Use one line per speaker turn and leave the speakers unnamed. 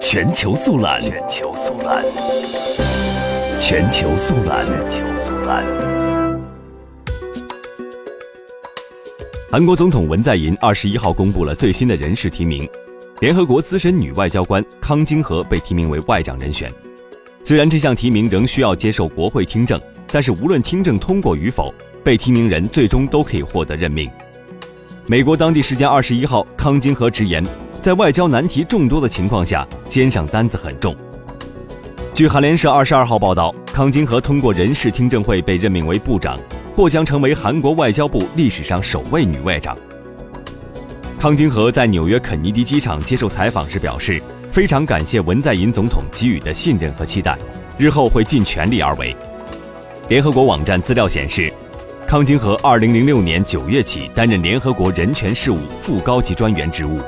全球速览，
全球速览，
全球速览，
全球速览。
韩国总统文在寅二十一号公布了最新的人事提名，联合国资深女外交官康京和被提名为外长人选。虽然这项提名仍需要接受国会听证，但是无论听证通过与否，被提名人最终都可以获得任命。美国当地时间二十一号，康金和直言，在外交难题众多的情况下，肩上担子很重。据韩联社二十二号报道，康金和通过人事听证会被任命为部长，或将成为韩国外交部历史上首位女外长。康金和在纽约肯尼迪机场接受采访时表示，非常感谢文在寅总统给予的信任和期待，日后会尽全力而为。联合国网站资料显示。康金和2006年9月起担任联合国人权事务副高级专员职务。